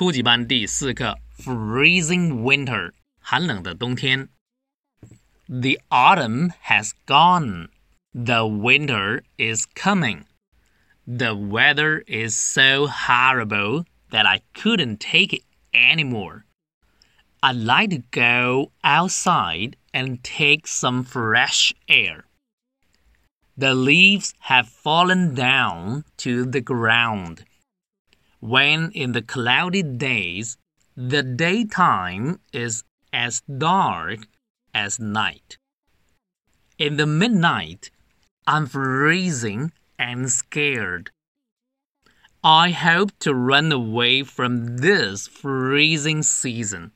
初级班第四课，freezing winter，寒冷的冬天。The autumn has gone. The winter is coming. The weather is so horrible that I couldn't take it anymore. I'd like to go outside and take some fresh air. The leaves have fallen down to the ground. when in the cloudy days, the daytime is as dark as night. In the midnight, I'm freezing and scared. I hope to run away from this freezing season.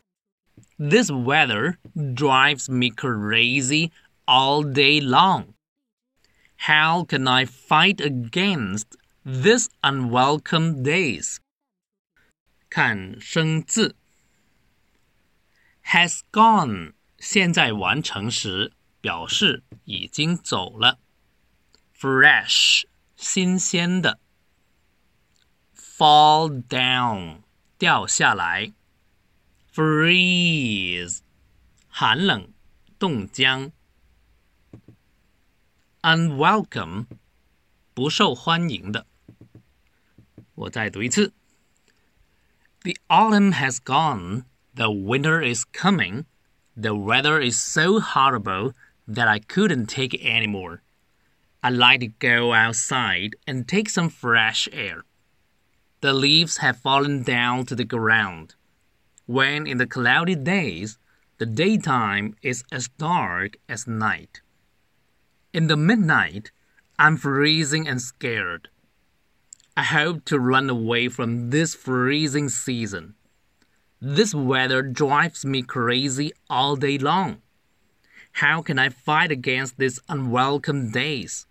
This weather drives me crazy all day long. How can I fight against this unwelcome days? 看生字，has gone 现在完成时表示已经走了。fresh 新鲜的，fall down 掉下来，freeze 寒冷冻僵，unwelcome 不受欢迎的。 我再读一次。The autumn has gone, the winter is coming, the weather is so horrible that I couldn't take it anymore. I like to go outside and take some fresh air. The leaves have fallen down to the ground. When in the cloudy days, the daytime is as dark as night. In the midnight, I'm freezing and scared. I hope to run away from this freezing season. This weather drives me crazy all day long. How can I fight against these unwelcome days?